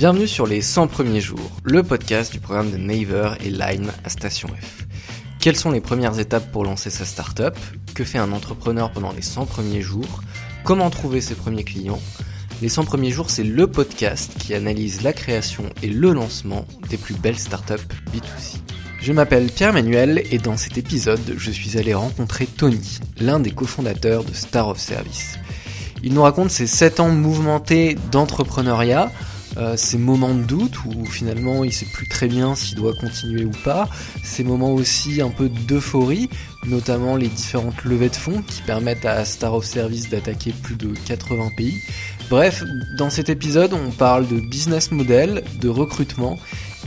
Bienvenue sur les 100 premiers jours, le podcast du programme de Naver et Line à Station F. Quelles sont les premières étapes pour lancer sa startup? Que fait un entrepreneur pendant les 100 premiers jours? Comment trouver ses premiers clients? Les 100 premiers jours, c'est le podcast qui analyse la création et le lancement des plus belles startups B2C. Je m'appelle Pierre Manuel et dans cet épisode, je suis allé rencontrer Tony, l'un des cofondateurs de Star of Service. Il nous raconte ses 7 ans mouvementés d'entrepreneuriat, euh, ces moments de doute où finalement il sait plus très bien s'il doit continuer ou pas, ces moments aussi un peu d'euphorie, notamment les différentes levées de fonds qui permettent à Star of Service d'attaquer plus de 80 pays. Bref, dans cet épisode, on parle de business model, de recrutement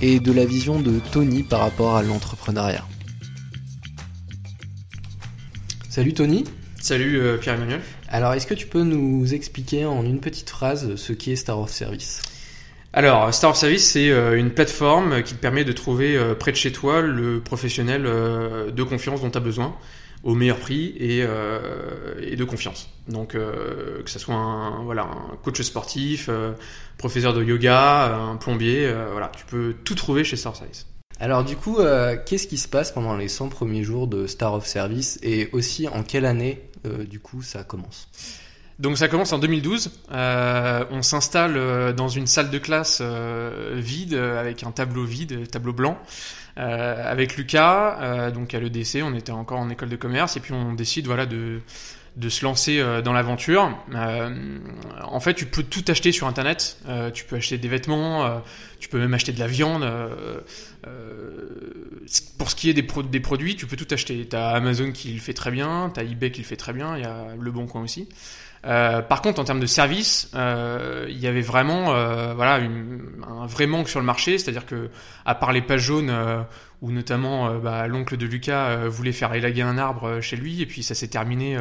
et de la vision de Tony par rapport à l'entrepreneuriat. Salut Tony. Salut euh, Pierre-Emmanuel. Alors, est-ce que tu peux nous expliquer en une petite phrase ce qu'est Star of Service? Alors, Star of Service, c'est euh, une plateforme qui te permet de trouver euh, près de chez toi le professionnel de confiance dont tu as besoin au meilleur prix et, et de confiance. Donc, que ce soit un, voilà, un coach sportif, professeur de yoga, un plombier, voilà, tu peux tout trouver chez Star of Service. Alors du coup, qu'est-ce qui se passe pendant les 100 premiers jours de Star of Service et aussi en quelle année du coup ça commence? Donc ça commence en 2012. Euh, on s'installe euh, dans une salle de classe euh, vide avec un tableau vide, tableau blanc, avec Lucas. donc à l'EDC, on était encore en école de commerce et puis on décide voilà de de se lancer dans l'aventure. en fait, tu peux tout acheter sur Internet. tu peux acheter des vêtements, tu peux même acheter de la viande. pour ce qui est des, produits, tu peux tout acheter. Tu as Amazon qui le fait très bien, tu as eBay qui le fait très bien, il y a Le Bon Coin aussi. Euh, par contre, en termes de service, euh, il y avait vraiment, euh, voilà, un vrai manque sur le marché. C'est-à-dire que, à part les pages jaunes, où notamment bah, l'oncle de Lucas voulait faire élaguer un arbre chez lui, et puis ça s'est terminé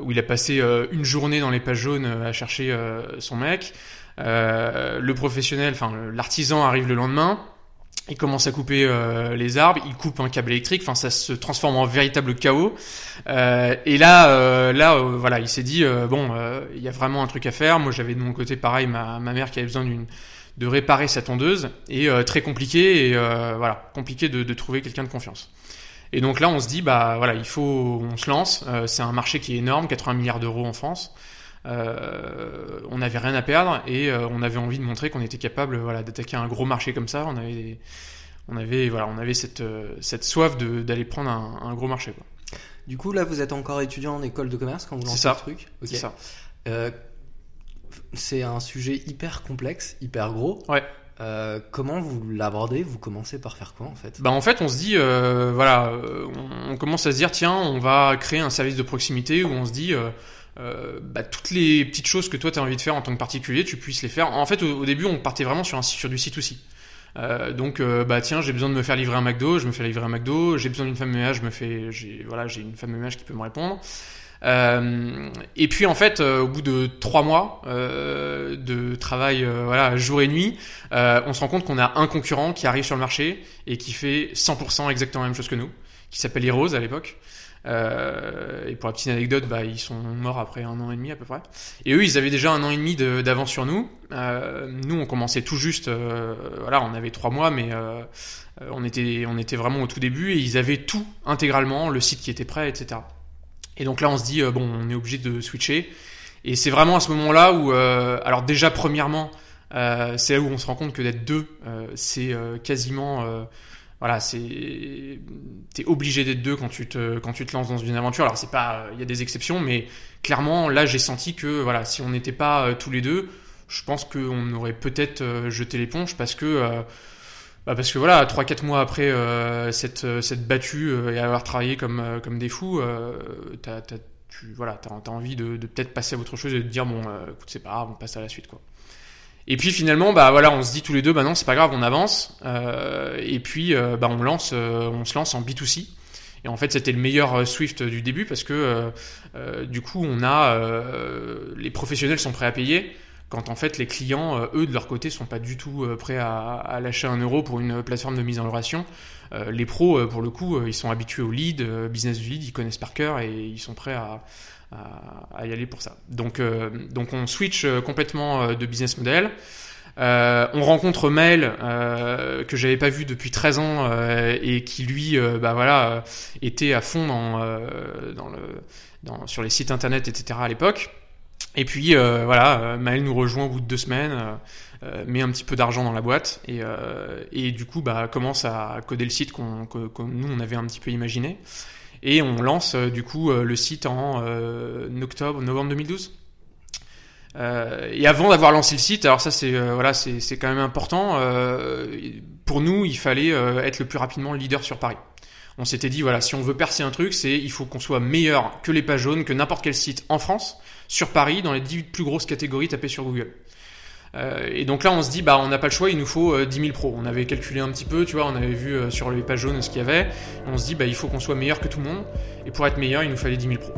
où il a passé une journée dans les pages jaunes à chercher son mec. le professionnel, enfin l'artisan arrive le lendemain il commence à couper euh, les arbres, il coupe un câble électrique, enfin ça se transforme en véritable chaos. Euh, et là, euh, là, voilà, il s'est dit bon, il y a vraiment un truc à faire. Moi, j'avais de mon côté pareil ma, ma mère qui avait besoin d'une de réparer sa tondeuse et très compliqué et voilà, compliqué de, de trouver quelqu'un de confiance. Et donc là, on se dit bah voilà, il faut, on se lance. c'est un marché qui est énorme, 80 milliards d'euros en France. Euh, on n'avait rien à perdre et euh, on avait envie de montrer qu'on était capable voilà, d'attaquer un gros marché comme ça. On avait, on avait, voilà, on avait cette, euh, cette soif d'aller prendre un, gros marché. Quoi. Du coup, là, vous êtes encore étudiant en école de commerce quand vous lancez le truc C'est ça. c'est un sujet hyper complexe, hyper gros. Ouais. comment vous l'abordez? Vous commencez par faire quoi en fait? Bah en fait on se dit voilà on, commence à se dire tiens on va créer un service de proximité où on se dit euh, bah, toutes les petites choses que toi tu as envie de faire en tant que particulier, tu puisses les faire. En fait, au, début, on partait vraiment sur, un, sur du site aussi. Euh, donc, euh, bah tiens, j'ai besoin de me faire livrer un McDo, je me fais livrer un McDo. J'ai besoin d'une femme de ménage, je me fais, j'ai voilà, j'ai une femme de ménage qui peut me répondre. Euh, et puis en fait, au bout de trois mois de travail, voilà, jour et nuit, on se rend compte qu'on a un concurrent qui arrive sur le marché et qui fait 100% exactement la même chose que nous, qui s'appelle Heroes à l'époque. Euh, et pour la petite anecdote, bah, ils sont morts après un an et demi à peu près. Et eux, ils avaient déjà un an et demi d'avance sur nous. Euh, nous, on commençait tout juste. Euh, voilà, on avait trois mois, mais on était, on était vraiment au tout début et ils avaient tout intégralement, le site qui était prêt, etc. Et donc là, on se dit bon, on est obligé de switcher. Et c'est vraiment à ce moment-là où, alors déjà premièrement, c'est là où on se rend compte que d'être deux, c'est quasiment voilà, c'est t'es obligé d'être deux quand tu te quand tu te lances dans une aventure. Alors c'est pas, il y a des exceptions, mais clairement là j'ai senti que voilà, si on n'était pas euh, tous les deux, je pense qu'on aurait peut-être euh, jeté l'éponge parce que euh, bah parce que voilà, trois quatre mois après cette cette battue et avoir travaillé comme comme des fous, t'as, t'as tu voilà, t'as, as envie de, de peut-être passer à autre chose et de dire bon, écoute c'est pas grave, on passe à la suite quoi. Et puis finalement, bah voilà, on se dit tous les deux, bah non, c'est pas grave, on avance. Euh, et puis, euh, bah on lance, euh, on se lance en B2C. Et en fait, c'était le meilleur Swift du début parce que du coup, on a les professionnels sont prêts à payer. Quand en fait les clients, eux de leur côté, sont pas du tout prêts à, à, lâcher un euro pour une plateforme de mise en relation. les pros, pour le coup, ils sont habitués au lead, business du lead, ils connaissent par cœur et ils sont prêts à, à, y aller pour ça. Donc, euh, donc on switch euh, complètement euh, de business model. on rencontre Maël euh, que j'avais pas vu depuis 13 ans et qui lui, bah voilà, était à fond dans, dans le, dans, sur les sites internet, etc. à l'époque. Et puis voilà, Maël nous rejoint au bout de deux semaines. Euh, met un petit peu d'argent dans la boîte et, euh, et du coup bah, commence à coder le site qu'on, que, nous on avait un petit peu imaginé. Et on lance euh, du coup le site en octobre, novembre 2012. Euh, et avant d'avoir lancé le site, alors ça c'est voilà c'est, quand même important. Euh, pour nous, il fallait être le plus rapidement leader sur Paris. On s'était dit voilà si on veut percer un truc, c'est il faut qu'on soit meilleur que les pages jaunes, que n'importe quel site en France, sur Paris, dans les 18 plus grosses catégories tapées sur Google. Euh, et donc là, on se dit, bah, on n'a pas le choix, il nous faut 10 euh, 000 pros. On avait calculé un petit peu, tu vois, on avait vu euh, sur les pages jaunes ce qu'il y avait. On se dit, bah, il faut qu'on soit meilleur que tout le monde. Et pour être meilleur, il nous fallait 10 000 pros.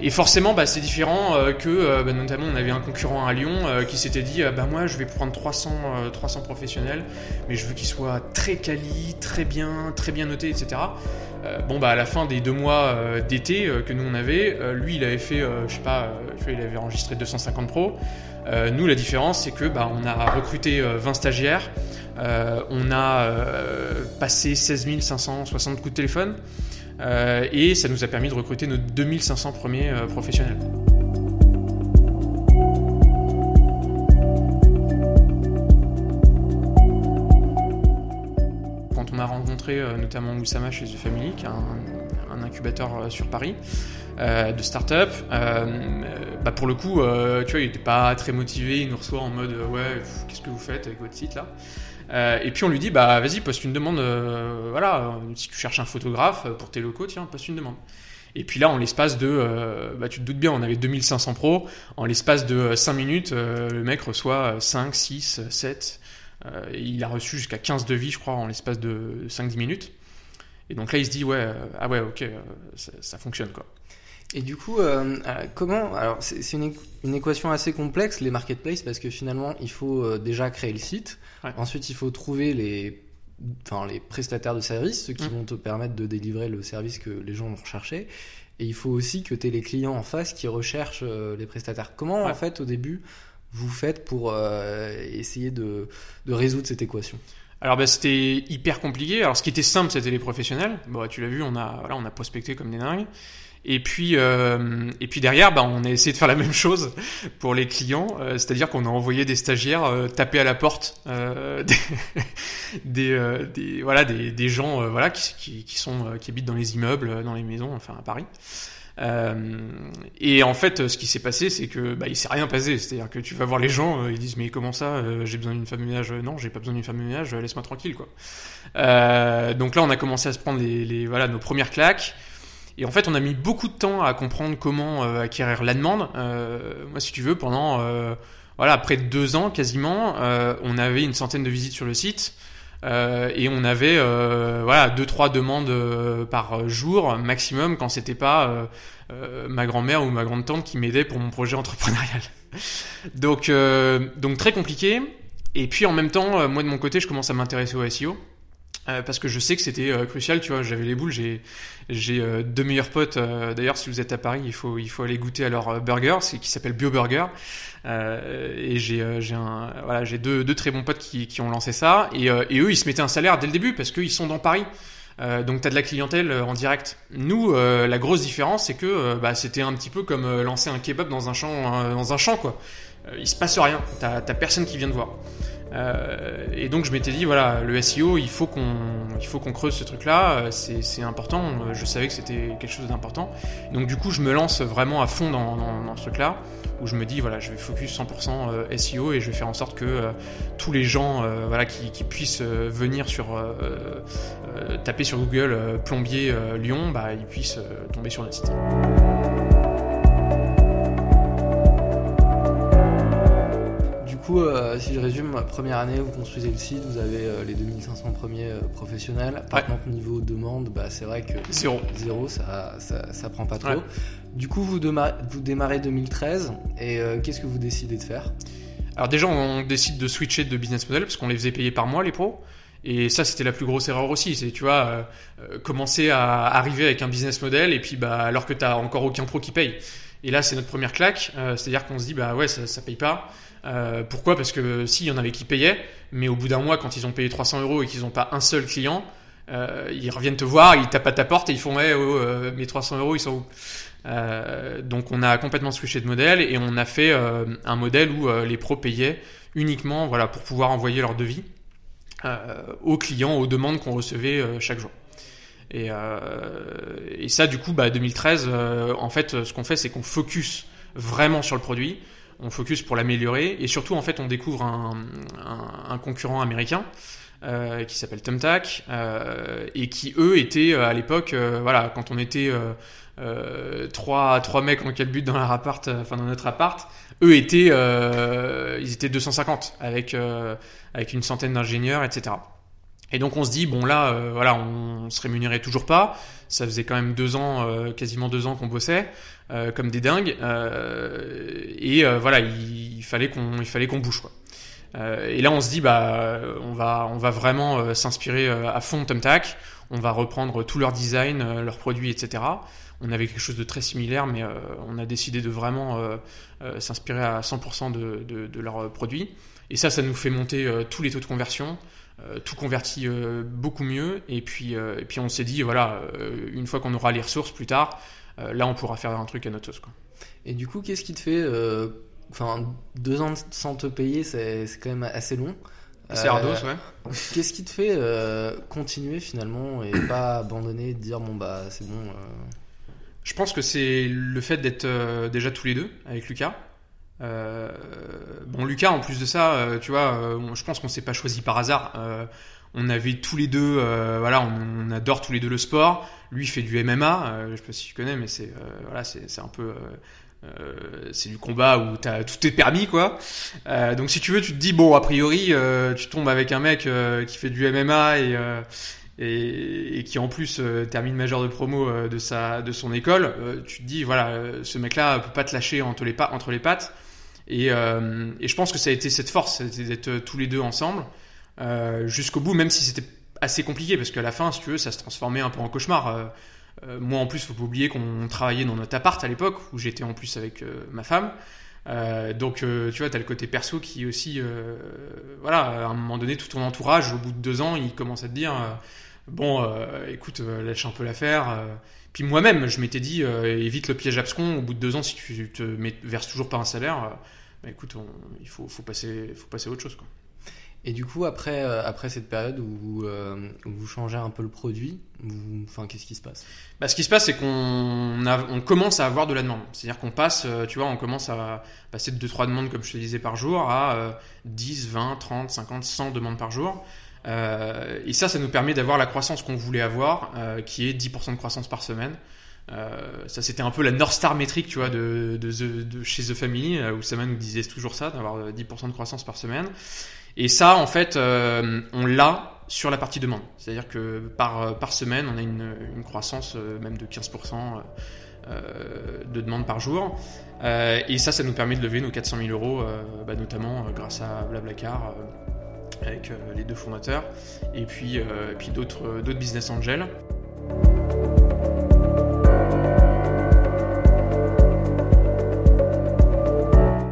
Et forcément, bah, c'est différent que, bah, notamment, on avait un concurrent à Lyon qui s'était dit, bah, moi, je vais prendre 300, 300 professionnels, mais je veux qu'ils soient très quali, très bien, très bien notés, etc. bon, bah, à la fin des deux mois d'été que nous on avait, lui, il avait fait, je sais pas, il avait enregistré 250 pros. Euh, nous, la différence, c'est que bah, on a recruté 20 euh, stagiaires, euh, on a passé 16 560 coups de téléphone, et ça nous a permis de recruter nos 2500 premiers professionnels. Quand on a rencontré notamment Oussama chez The Family, incubateur sur Paris, euh, de start-up. Euh, bah pour le coup, euh, tu vois, il n'était pas très motivé, il nous reçoit en mode ouais, qu'est-ce que vous faites avec votre site là? Et puis on lui dit bah vas-y poste une demande voilà si tu cherches un photographe pour tes locaux tiens poste une demande. Et puis là en l'espace de bah tu te doutes bien on avait 2500 pros. En l'espace de 5 minutes le mec reçoit 5 6 7 il a reçu jusqu'à 15 devis je crois en l'espace de 5 10 minutes et donc là il se dit ouais ah ouais ok ça, ça fonctionne quoi et du coup, euh, euh, comment Alors, c'est une, une, équation assez complexe, les marketplaces, parce que finalement, il faut euh, déjà créer le site. Ensuite, il faut trouver les, enfin, les prestataires de services, ceux qui mmh. vont te permettre de délivrer le service que les gens vont rechercher. Et il faut aussi que tu aies les clients en face qui recherchent les prestataires. Comment, en fait, au début, vous faites pour essayer de, de résoudre cette équation? Alors bah, c'était hyper compliqué. Alors ce qui était simple, c'était les professionnels. Bon, tu l'as vu, on a voilà, on a prospecté comme des dingues. Et puis, euh, et puis derrière, bah, on a essayé de faire la même chose pour les clients, euh, c'est-à-dire qu'on a envoyé des stagiaires euh, taper à la porte euh, des, des, des, voilà, des, des gens voilà, qui, qui, qui, sont, qui habitent dans les immeubles, dans les maisons, enfin à Paris. et en fait, ce qui s'est passé, c'est que bah, il s'est rien passé. C'est-à-dire que tu vas voir les gens, ils disent mais comment ça J'ai besoin d'une femme de ménage? Non, j'ai pas besoin d'une femme de ménage. Laisse-moi tranquille, quoi. donc là, on a commencé à se prendre les, les voilà nos premières claques. Et en fait, on a mis beaucoup de temps à comprendre comment euh, acquérir la demande. Euh, moi, si tu veux, pendant euh, voilà, près de deux ans quasiment, on avait une centaine de visites sur le site. et on avait voilà deux trois demandes par jour maximum quand c'était pas ma grand-mère ou ma grande tante qui m'aidait pour mon projet entrepreneurial. donc donc très compliqué. Et puis en même temps, moi de mon côté, je commence à m'intéresser au SEO. Euh, parce que je sais que c'était euh, crucial, tu vois, j'avais les boules, j'ai euh, deux meilleurs potes. D'ailleurs, si vous êtes à Paris, il faut il faut aller goûter à leur burger, c'est qui s'appelle Bio Burger. et j'ai j'ai voilà, j'ai deux deux très bons potes qui qui ont lancé ça et et eux ils se mettaient un salaire dès le début parce qu'ils sont dans Paris. donc tu as de la clientèle en direct. Nous, la grosse différence, c'est que bah, c'était un petit peu comme lancer un kebab dans un champ, dans un champ quoi. il se passe rien, t'as personne qui vient te voir. Euh, et donc je m'étais dit voilà le SEO il faut qu'on creuse ce truc là euh, c'est important. Je savais que c'était quelque chose d'important. Donc du coup je me lance vraiment à fond dans, ce truc là où je me dis voilà je vais focus 100% euh, SEO et je vais faire en sorte que tous les gens voilà qui, qui puissent venir sur taper sur Google plombier Lyon bah ils puissent tomber sur notre site. Coup, euh, si je résume, première année, vous construisez le site, vous avez euh, les 2500 premiers euh, professionnels. Par contre, niveau demande, bah, c'est vrai que zéro, zéro ça, ça, ça, prend pas trop. Du coup, vous, démarrez, vous démarrez 2013 et qu'est-ce que vous décidez de faire? Alors déjà, on décide de switcher de business model parce qu'on les faisait payer par mois, les pros. Et ça, c'était la plus grosse erreur aussi. C'est, tu vois, commencer à arriver avec un business model et puis, bah, alors que tu encore aucun pro qui paye. Et là, c'est notre première claque. C'est-à-dire qu'on se dit, bah ouais, ça, ça paye pas. Euh, pourquoi? Parce que si, il y en avait qui payaient, mais au bout d'un mois, quand ils ont payé 300 euros et qu'ils n'ont pas un seul client, euh, ils reviennent te voir, ils tapent à ta porte et ils font, ouais, oh, euh, mes 300 euros, ils sont où? Euh, Donc, on a complètement switché de modèle et on a fait euh, un modèle où les pros payaient uniquement, voilà, pour pouvoir envoyer leur devis aux clients, aux demandes qu'on recevait chaque jour. Et, et ça, du coup, bah, 2013, euh, en fait, ce qu'on fait, c'est qu'on focus vraiment sur le produit. On focus pour l'améliorer. Et surtout, en fait, on découvre un, concurrent américain euh, qui s'appelle Thumbtack euh, et qui, eux, étaient euh, à l'époque, euh, voilà, quand on était euh, trois, trois mecs en but dans leur appart, dans notre appart, eux étaient, ils étaient 250 avec, avec une centaine d'ingénieurs, etc. Et donc on se dit bon là euh, voilà on se rémunérait toujours pas. Ça faisait quand même deux ans euh, quasiment deux ans qu'on bossait euh, comme des dingues. Euh, et euh, voilà il, fallait qu'on il fallait qu'on bouge quoi. Euh, et là on se dit bah on va on va vraiment s'inspirer à fond Thumbtack. On va reprendre tout leur design leurs produits etc on avait quelque chose de très similaire mais on a décidé de vraiment s'inspirer à 100% de, de, de leurs produits. Et ça ça nous fait monter tous les taux de conversion tout convertit euh, beaucoup mieux. Et puis, euh, et puis on s'est dit, voilà, euh, une fois qu'on aura les ressources plus tard, euh, là on pourra faire un truc à notre sauce. Quoi. Et du coup, qu'est-ce qui te fait. euh, Enfin, deux ans sans te payer, c'est quand même assez long. C'est Euh, Ardos, ouais. Qu'est-ce qui te fait euh, continuer finalement et pas abandonner dire bon bah c'est bon euh, Je pense que c'est le fait d'être euh, déjà tous les deux avec Lucas. Euh, bon, Lucas, en plus de ça, euh, tu vois, euh, je pense qu'on s'est pas choisi par hasard. Euh, on avait tous les deux, voilà, on, adore tous les deux le sport. Lui fait du MMA, je sais pas si tu connais, mais c'est voilà, c'est un peu c'est du combat où t'as tout est permis quoi. Donc si tu veux, tu te dis bon a priori tu tombes avec un mec qui fait du MMA et et, et qui en plus termine majeur de promo de sa de son école, euh, tu te dis voilà ce mec-là peut pas te lâcher entre les, entre les pattes. Et, euh, et je pense que ça a été cette force, c'était d'être euh, tous les deux ensemble euh, jusqu'au bout, même si c'était assez compliqué parce qu'à la fin, si tu veux, ça se transformait un peu en cauchemar. Moi en plus, faut pas oublier qu'on travaillait dans notre appart à l'époque où j'étais en plus avec ma femme. Donc tu vois, t'as le côté perso qui aussi, voilà, à un moment donné, tout ton entourage, au bout de deux ans, il commence à te dire, bon, écoute, lâche un peu l'affaire. Puis moi-même, je m'étais dit, euh, évite le piège abscon. Au bout de deux ans, si tu te mets, verses toujours pas un salaire, euh, bah écoute, on- il faut, faut passer, faut passer à autre chose. Quoi. Et du coup après euh, après cette période où, vous, euh, où vous changez un peu le produit, vous- enfin qu'est-ce qui se passe? Bah, ce qui se passe, c'est qu'on on commence à avoir de la demande. C'est-à-dire qu'on passe, tu vois, on commence à passer de 2-3 demandes, comme je te disais, par jour à euh, 10, 20, 30, 50, 100 demandes par jour. Euh, et ça, ça nous permet d'avoir la croissance qu'on voulait avoir, euh, qui est 10% de croissance par semaine. Euh, ça, c'était un peu la North Star métrique, tu vois, de, chez The Family, où Sama nous disait toujours ça, d'avoir euh, 10% de croissance par semaine. Et ça, en fait, on l'a sur la partie demande. C'est-à-dire que par, semaine, on a une, croissance même de 15% euh, de demande par jour. Et ça, ça nous permet de lever nos 400 000 euros, bah, notamment grâce à Blablacar, avec euh, les deux fondateurs, et puis, euh, puis d'autres euh, d'autres business angels.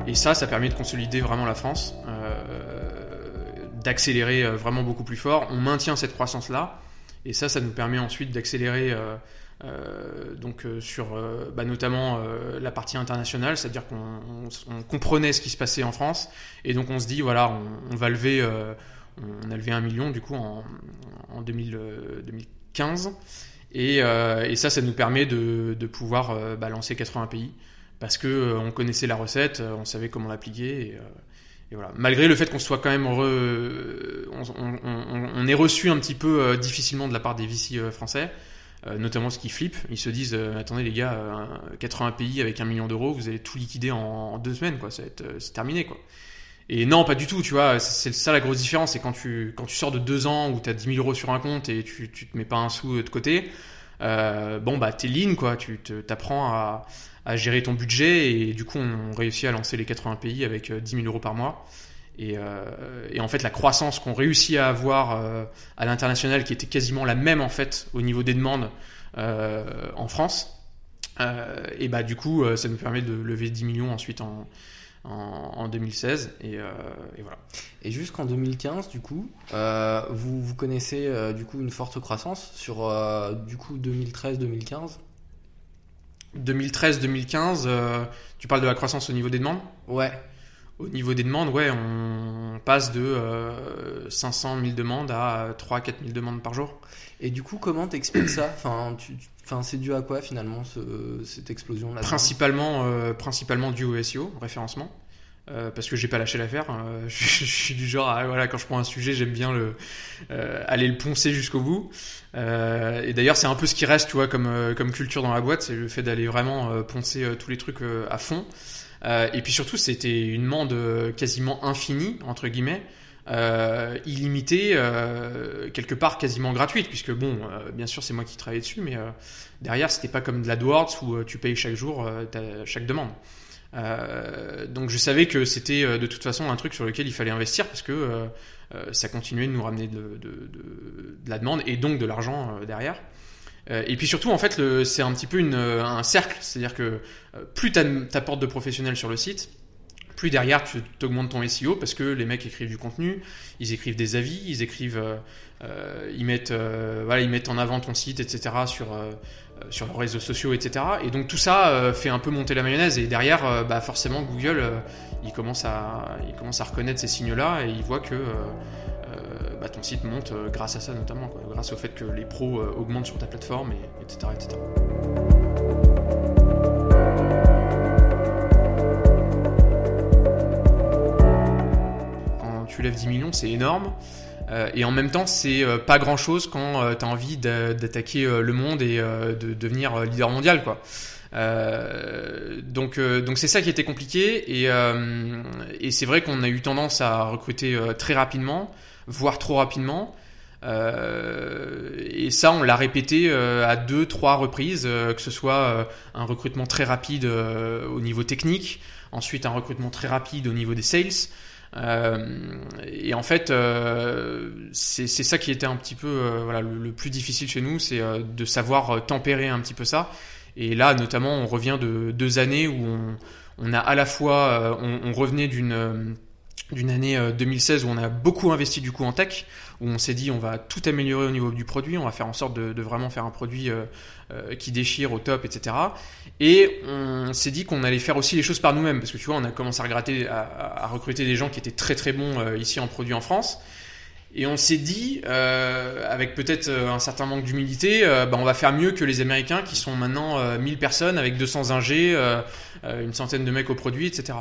Et ça, ça permet de consolider vraiment la France, d'accélérer vraiment beaucoup plus fort. On maintient cette croissance-là, et ça, ça nous permet ensuite d'accélérer donc euh, sur euh, bah, notamment euh, la partie internationale, c'est-à-dire qu'on on- on comprenait ce qui se passait en France, et donc on se dit voilà, on, va lever, euh, on a levé un million du coup en, en 2000, euh, 2015, et, euh, ça, ça nous permet de, pouvoir euh, bah, lancer 80 pays parce que euh, on connaissait la recette, euh, on savait comment l'appliquer. Et, euh, voilà. Malgré le fait qu'on soit quand même re- on, est reçu un petit peu euh, difficilement de la part des VC euh, français, euh, notamment ce qui flippent. Ils se disent euh, attendez les gars, euh, 80 pays avec un million d'euros, vous allez tout liquider en, deux semaines, quoi. Ça va être, euh, c'est terminé, quoi. Et non, pas du tout, tu vois. C'est ça la grosse différence, c'est quand tu quand tu sors de deux ans où t'as 10 000 euros sur un compte et tu tu te mets pas un sou de côté. Bon bah t'es lean quoi, tu t'apprends à, à gérer ton budget et du coup on réussit à lancer les 80 pays avec euh, 10 000 euros par mois. Et, euh, et en fait la croissance qu'on réussit à avoir euh, à l'international qui était quasiment la même en fait au niveau des demandes euh, en France, et bah du coup, ça nous permet de lever 10 millions ensuite en, en, 2016 et, voilà. Et jusqu'en 2015, du coup, vous, vous connaissez du coup une forte croissance sur du coup 2013-2015 2013-2015, tu parles de la croissance au niveau des demandes? Ouais. Au niveau des demandes, ouais, on passe de 500 000 demandes à 3 4 000 demandes par jour. Et du coup, comment t'expliques ça? Enfin, enfin, C'est dû à quoi finalement cette explosion là Principalement, euh, principalement dû au SEO, référencement. Euh, parce que j'ai pas lâché l'affaire. Hein. je, suis du genre, voilà, quand je prends un sujet, j'aime bien le euh, aller le poncer jusqu'au bout. et d'ailleurs, c'est un peu ce qui reste, tu vois, comme comme culture dans la boîte, c'est le fait d'aller vraiment poncer tous les trucs à fond. Et puis surtout, c'était une mande quasiment infinie entre guillemets euh, illimitée, euh, quelque part quasiment gratuite, puisque bon, euh, bien sûr c'est moi qui travaillais dessus, mais euh, derrière c'était pas comme de l'AdWords où tu payes chaque jour chaque demande. donc je savais que c'était de toute façon un truc sur lequel il fallait investir parce que ça continuait de nous ramener de la demande et donc de l'argent derrière. Et puis surtout, en fait, c'est un petit peu une, un cercle. C'est-à-dire que plus tu apportes de professionnels sur le site, plus derrière tu augmentes ton SEO parce que les mecs écrivent du contenu, ils écrivent des avis, ils écrivent, euh, euh, ils mettent, euh, ils mettent en avant ton site, etc. sur sur leurs réseaux sociaux, etc. Et donc tout ça fait un peu monter la mayonnaise et derrière, bah forcément Google, il commence à, il commence à reconnaître ces signes-là et il voit que bah, ton site monte grâce à ça notamment, grâce au fait que les pros augmentent sur ta plateforme, et, etc., etc. tu lèves 10 millions, c'est énorme. Euh, et en même temps, c'est euh, pas grand chose quand euh, tu as envie d'attaquer le monde et de devenir leader mondial, quoi. donc, donc c'est ça qui était compliqué et c'est vrai qu'on a eu tendance à recruter très rapidement, voire trop rapidement. et ça, on l'a répété à deux, trois reprises, que ce soit un recrutement très rapide au niveau technique, ensuite un recrutement très rapide au niveau des sales. Euh, et en fait, euh, c'est ça qui était un petit peu euh, voilà, le, plus difficile chez nous, c'est de savoir tempérer un petit peu ça. Et là, notamment, on revient de deux années où on, a à la fois, on revenait d'une d'une année 2016 où on a beaucoup investi du coup en tech, où on s'est dit on va tout améliorer au niveau du produit, on va faire en sorte de, de vraiment faire un produit euh, qui déchire au top, etc. Et on s'est dit qu'on allait faire aussi les choses par nous-mêmes, parce que tu vois, on a commencé à, regratter, à, recruter des gens qui étaient très très bons euh, ici en produit en France. Et on s'est dit, euh, avec peut-être euh, un certain manque d'humilité, bah, on va faire mieux que les Américains qui sont maintenant 1000 personnes avec 200 ingés, une centaine de mecs au produit, etc.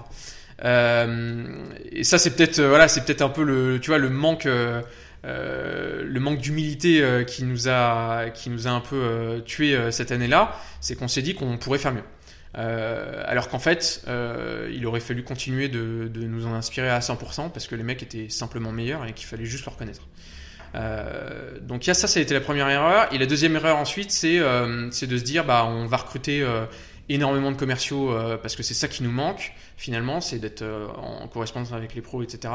et ça, c'est peut-être, voilà, c'est peut-être un peu le, tu vois, le manque euh, le manque d'humilité euh, qui nous a qui nous a un peu euh, tué cette année-là, c'est qu'on s'est dit qu'on pourrait faire mieux. alors qu'en fait, il aurait fallu continuer de, nous en inspirer à 100% parce que les mecs étaient simplement meilleurs et qu'il fallait juste le reconnaître. donc y ça, ça a été la première erreur. Et la deuxième erreur ensuite, c'est c'est de se dire bah on va recruter énormément de commerciaux parce que c'est ça qui nous manque finalement, c'est d'être en correspondance avec les pros, etc.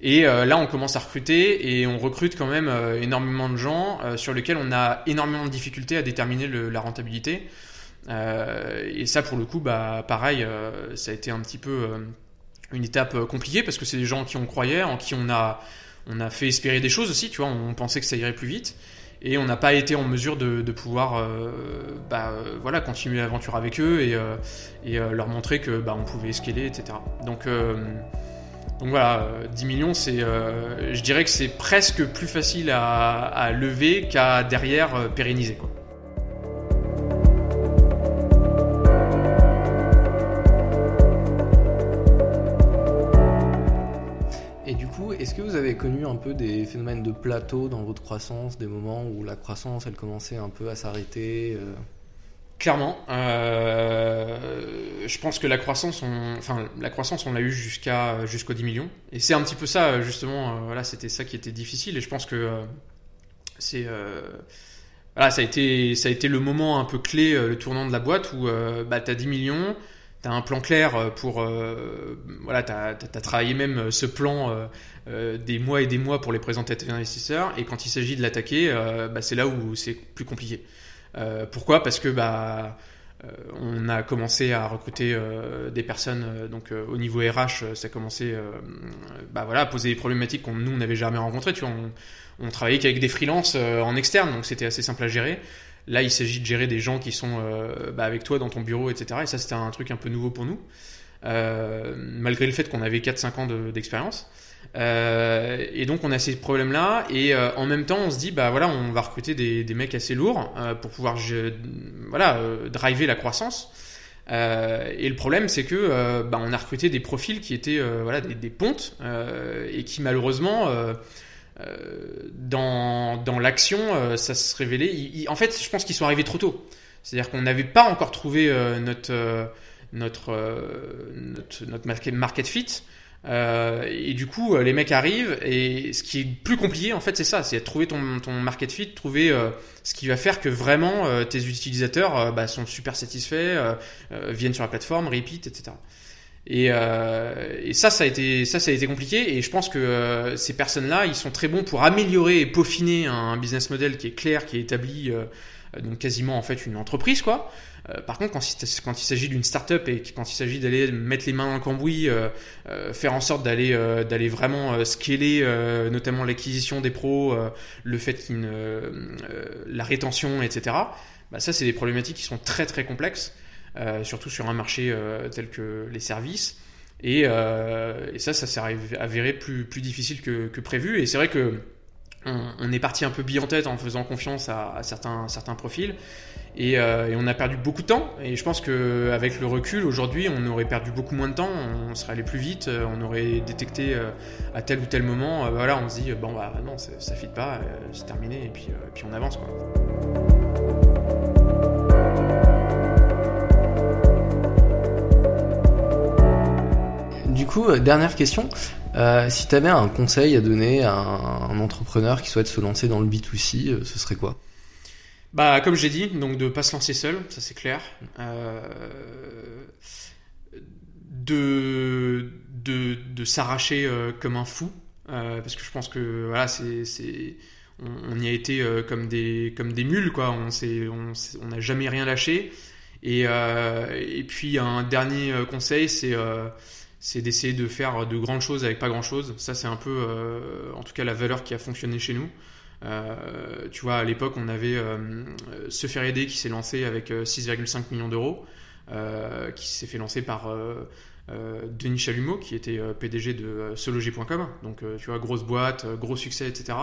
Et euh, là, on commence à recruter et on recrute quand même euh, énormément de gens euh, sur lesquels on a énormément de difficultés à déterminer la rentabilité. et ça, pour le coup, bah, pareil, ça a été un petit peu une étape compliquée parce que c'est des gens en qui on croyait, en qui on a, on a fait espérer des choses aussi. Tu vois, on pensait que ça irait plus vite et on n'a pas été en mesure de, pouvoir bah, voilà, continuer l'aventure avec eux et, et leur montrer que bah, on pouvait escaler, etc. Donc voilà, 10 euh, millions, c'est, euh, je dirais que c'est presque plus facile à, lever qu'à derrière euh, pérenniser. Quoi. Est-ce que vous avez connu un peu des phénomènes de plateau dans votre croissance, des moments où la croissance, elle commençait un peu à s'arrêter Clairement, euh, je pense que la croissance, on, enfin la croissance, on l'a eu jusqu'à jusqu'aux 10 millions, et c'est un petit peu ça justement. Euh, voilà, c'était ça qui était difficile, et je pense que euh, c'est voilà, ça a été ça a été le moment un peu clé, le tournant de la boîte où bah t'as 10 millions, t'as un plan clair pour voilà, t'as as, travaillé même ce plan des mois et des mois pour les présenter à tes investisseurs, et quand il s'agit de l'attaquer, bah, c'est là où c'est plus compliqué. Euh, pourquoi? Parce que bah on a commencé à recruter des personnes donc au niveau RH, ça a commencé bah voilà à poser des problématiques qu'on nous n'avait jamais rencontrées. Tu on, on travaillait qu'avec des freelances en externe, donc c'était assez simple à gérer. Là, il s'agit de gérer des gens qui sont bah, avec toi dans ton bureau, etc. Et ça, c'était un truc un peu nouveau pour nous, malgré le fait qu'on avait 4-5 ans d'expérience. Euh, et donc on a ces problèmes-là et euh, en même temps on se dit bah voilà on va recruter des, mecs assez lourds euh, pour pouvoir voilà euh, driver la croissance. et le problème c'est que bah, on a recruté des profils qui étaient voilà des pontes et qui malheureusement dans dans l'action ça se révélait. en fait je pense qu'ils sont arrivés trop tôt. C'est-à-dire qu'on n'avait pas encore trouvé notre notre, notre notre market fit. Euh, et du coup, euh, les mecs arrivent et ce qui est plus compliqué, en fait, c'est ça, c'est trouver ton, ton market fit, trouver euh, ce qui va faire que vraiment tes utilisateurs bah, sont super satisfaits, viennent sur la plateforme, repeat, etc. Et, et, ça, ça a été, ça, ça a été compliqué. Et je pense que ces personnes-là, ils sont très bons pour améliorer et peaufiner un, business model qui est clair, qui est établi, donc quasiment en fait une entreprise, quoi. Euh, par contre, quand, il s'agit d'une startup et quand il s'agit d'aller mettre les mains dans le cambouis, euh, euh, faire en sorte d'aller d'aller vraiment scaler, notamment l'acquisition des pros, le fait qu'il la rétention, etc. Bah, ça, c'est des problématiques qui sont très très complexes, surtout sur un marché tel que les services. Et, ça, ça s'est avéré plus, difficile que, prévu. Et c'est vrai que on, est parti un peu bille en tête en faisant confiance à, certains, profils euh, et, on a perdu beaucoup de temps et je pense qu'avec le recul aujourd'hui on aurait perdu beaucoup moins de temps on serait allé plus vite euh, on aurait détecté euh, à tel ou tel moment voilà on se dit bon bah non ça, ça fit pas c'est terminé et puis, on avance. Coup, dernière question. Euh, si tu avais un conseil à donner à un, entrepreneur qui souhaite se lancer dans le B2C, euh, ce serait quoi? Bah, comme j'ai dit, donc de pas se lancer seul, ça c'est clair. Euh, de de, de s'arracher comme un fou, parce que je pense que voilà, c'est on, y a été comme des comme des mules quoi. On on n'a jamais rien lâché. Et puis un dernier conseil, c'est c'est d'essayer de faire de grandes choses avec pas grand chose. Ça, c'est un peu, euh, en tout cas, la valeur qui a fonctionné chez nous. Euh, tu vois, à l'époque, on avait euh, Se faire aider qui s'est lancé avec 6,5 millions d'euros, qui s'est fait lancer par Denis Chalumeau, qui était PDG de Sologer.com. Donc, tu vois, grosse boîte, gros succès, etc.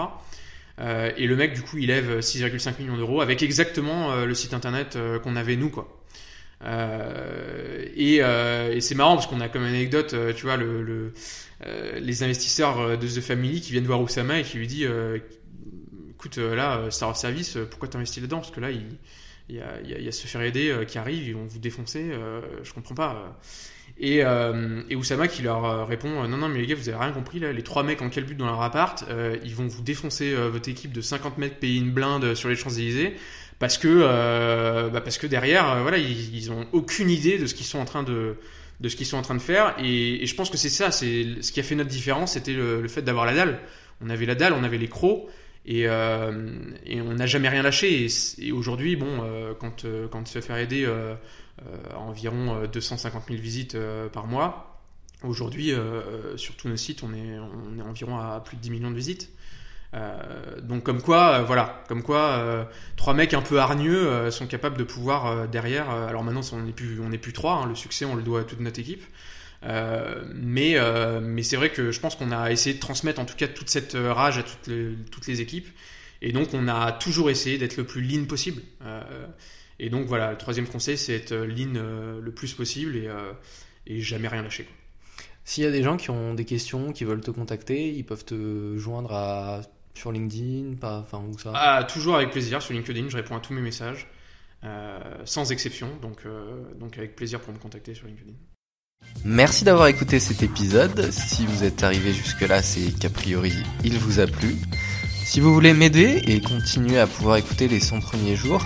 et le mec, du coup, il lève 6,5 millions d'euros avec exactement le site internet qu'on avait nous, quoi. Euh, et, euh, et c'est marrant parce qu'on a comme anecdote, euh, tu vois, le, le les investisseurs de The Family qui viennent voir Oussama et qui lui dit écoute, là, Star Service, pourquoi t'investis là-dedans? Parce que là, il, il, y a, il, y a, se faire aider qui arrive, ils vont vous défoncer, je comprends pas. Et, et Oussama qui leur répond non, non, mais les gars, vous avez rien compris, là, les trois mecs en quel but dans leur appart, ils vont vous défoncer votre équipe de 50 mètres payer une blinde sur les Champs-Élysées parce que euh, bah parce que derrière euh, voilà ils, ont aucune idée de ce qu'ils sont en train de de ce qu'ils sont en train de faire. Et, je pense que c'est ça c'est ce qui a fait notre différence c'était le, le, fait d'avoir la dalle. On avait la dalle on avait les crocs et, euh, et on n'a jamais rien lâché. Et, aujourd'hui bon euh, quand euh, quand se faire aider à environ 250 000 visites par mois aujourd'hui sur tous nos sites on est on est environ à plus de 10 millions de visites euh, donc comme quoi, euh, voilà, comme quoi, euh, trois mecs un peu hargneux sont capables de pouvoir derrière. alors maintenant, on n'est plus, on n'est plus trois. Hein, le succès, on le doit à toute notre équipe. mais mais c'est vrai que je pense qu'on a essayé de transmettre en tout cas toute cette rage à toutes les, équipes. Et donc on a toujours essayé d'être le plus lean possible. et donc voilà, le troisième conseil, c'est être lean le plus possible et, et jamais rien lâcher. S'il y a des gens qui ont des questions, qui veulent te contacter, ils peuvent te joindre à sur LinkedIn, pas, enfin où ça ah, Toujours avec plaisir sur LinkedIn, je réponds à tous mes messages, euh, sans exception, donc, euh, donc avec plaisir pour me contacter sur LinkedIn. Merci d'avoir écouté cet épisode. Si vous êtes arrivé jusque-là, c'est qu'a priori il vous a plu. Si vous voulez m'aider et continuer à pouvoir écouter les 100 premiers jours,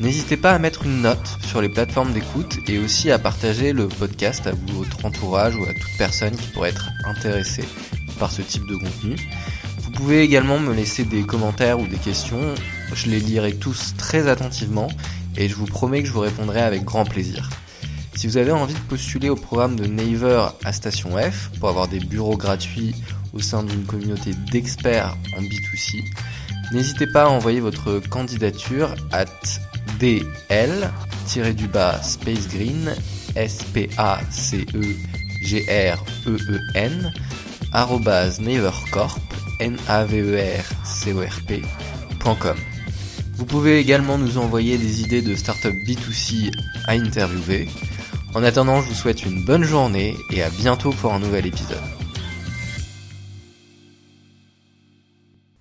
n'hésitez pas à mettre une note sur les plateformes d'écoute et aussi à partager le podcast à votre entourage ou à toute personne qui pourrait être intéressée par ce type de contenu. Vous pouvez également me laisser des commentaires ou des questions, je les lirai tous très attentivement et je vous promets que je vous répondrai avec grand plaisir. Si vous avez envie de postuler au programme de Naver à Station F pour avoir des bureaux gratuits au sein d'une communauté d'experts en B2C, n'hésitez pas à envoyer votre candidature à dl-du-bas Space Green navercorp n a v e r c o r p.com. Vous pouvez également nous envoyer des idées de startup B2C à interviewer. En attendant, je vous souhaite une bonne journée et à bientôt pour un nouvel épisode.